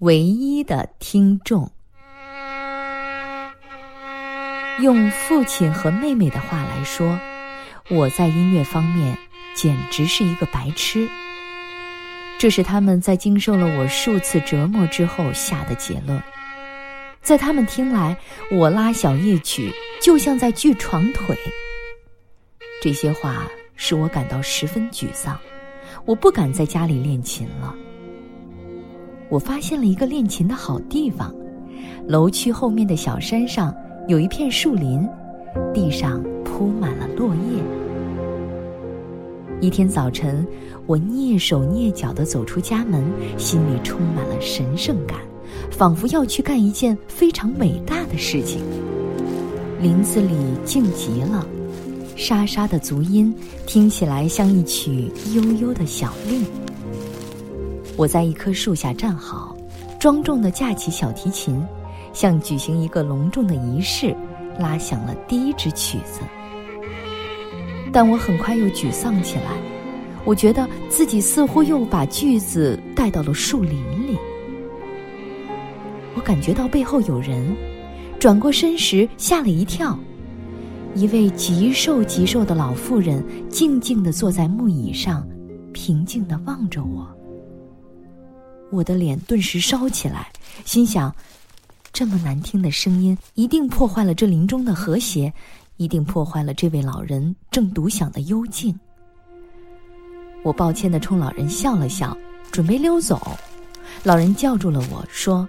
唯一的听众。用父亲和妹妹的话来说，我在音乐方面简直是一个白痴。这是他们在经受了我数次折磨之后下的结论。在他们听来，我拉小夜曲就像在锯床腿。这些话使我感到十分沮丧，我不敢在家里练琴了。我发现了一个练琴的好地方，楼区后面的小山上有一片树林，地上铺满了落叶。一天早晨，我蹑手蹑脚地走出家门，心里充满了神圣感，仿佛要去干一件非常伟大的事情。林子里静极了。沙沙的足音听起来像一曲悠悠的小令。我在一棵树下站好，庄重地架起小提琴，像举行一个隆重的仪式，拉响了第一支曲子。但我很快又沮丧起来，我觉得自己似乎又把句子带到了树林里。我感觉到背后有人，转过身时吓了一跳。一位极瘦极瘦的老妇人静静地坐在木椅上，平静地望着我。我的脸顿时烧起来，心想：这么难听的声音，一定破坏了这林中的和谐，一定破坏了这位老人正独享的幽静。我抱歉地冲老人笑了笑，准备溜走。老人叫住了我说：“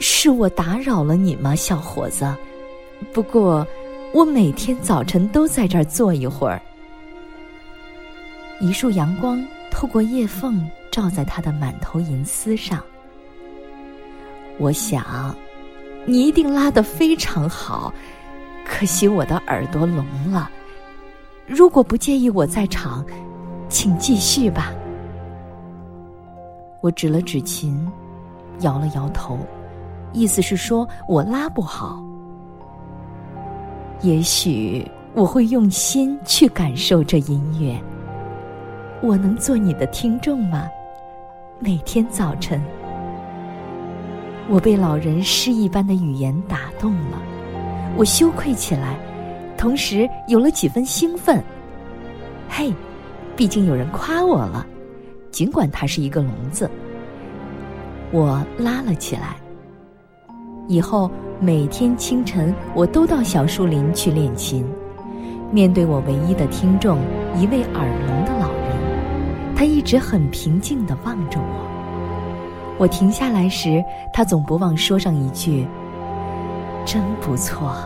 是我打扰了你吗，小伙子？不过……”我每天早晨都在这儿坐一会儿。一束阳光透过叶缝照在他的满头银丝上。我想，你一定拉得非常好，可惜我的耳朵聋了。如果不介意我在场，请继续吧。我指了指琴，摇了摇头，意思是说我拉不好。也许我会用心去感受这音乐。我能做你的听众吗？每天早晨，我被老人诗一般的语言打动了，我羞愧起来，同时有了几分兴奋。嘿，毕竟有人夸我了，尽管他是一个聋子。我拉了起来。以后每天清晨，我都到小树林去练琴。面对我唯一的听众，一位耳聋的老人，他一直很平静地望着我。我停下来时，他总不忘说上一句：“真不错，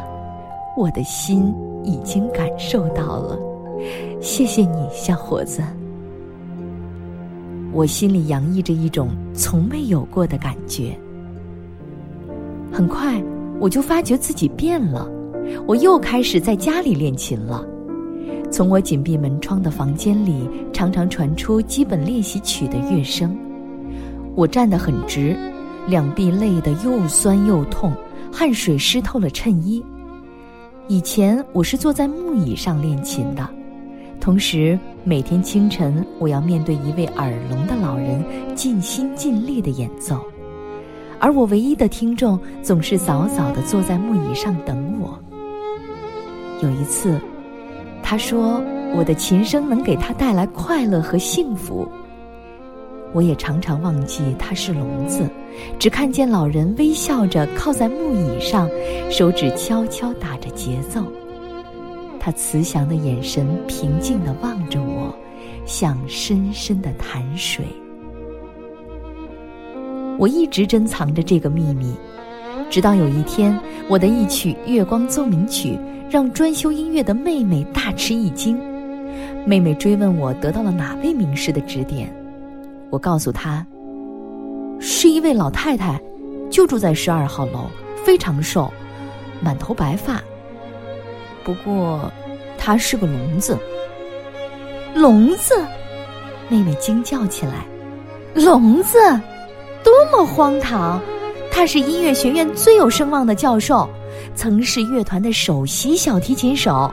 我的心已经感受到了。谢谢你，小伙子。”我心里洋溢着一种从未有过的感觉。很快，我就发觉自己变了，我又开始在家里练琴了。从我紧闭门窗的房间里，常常传出基本练习曲的乐声。我站得很直，两臂累得又酸又痛，汗水湿透了衬衣。以前我是坐在木椅上练琴的，同时每天清晨我要面对一位耳聋的老人，尽心尽力的演奏。而我唯一的听众总是早早的坐在木椅上等我。有一次，他说我的琴声能给他带来快乐和幸福。我也常常忘记他是聋子，只看见老人微笑着靠在木椅上，手指悄悄打着节奏。他慈祥的眼神平静的望着我，像深深的潭水。我一直珍藏着这个秘密，直到有一天，我的一曲《月光奏鸣曲》让专修音乐的妹妹大吃一惊。妹妹追问我得到了哪位名师的指点，我告诉她，是一位老太太，就住在十二号楼，非常瘦，满头白发。不过，她是个聋子。聋子，妹妹惊叫起来：“聋子！”多么荒唐！他是音乐学院最有声望的教授，曾是乐团的首席小提琴手。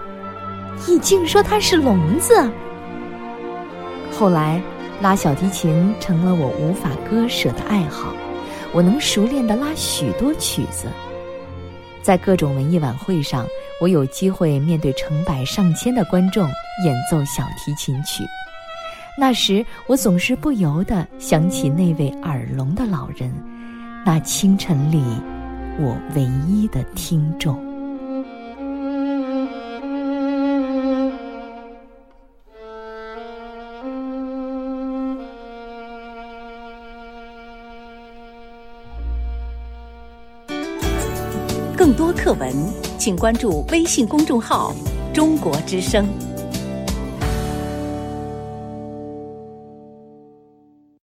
你竟说他是聋子？后来，拉小提琴成了我无法割舍的爱好。我能熟练地拉许多曲子。在各种文艺晚会上，我有机会面对成百上千的观众演奏小提琴曲。那时，我总是不由得想起那位耳聋的老人，那清晨里我唯一的听众。更多课文，请关注微信公众号“中国之声”。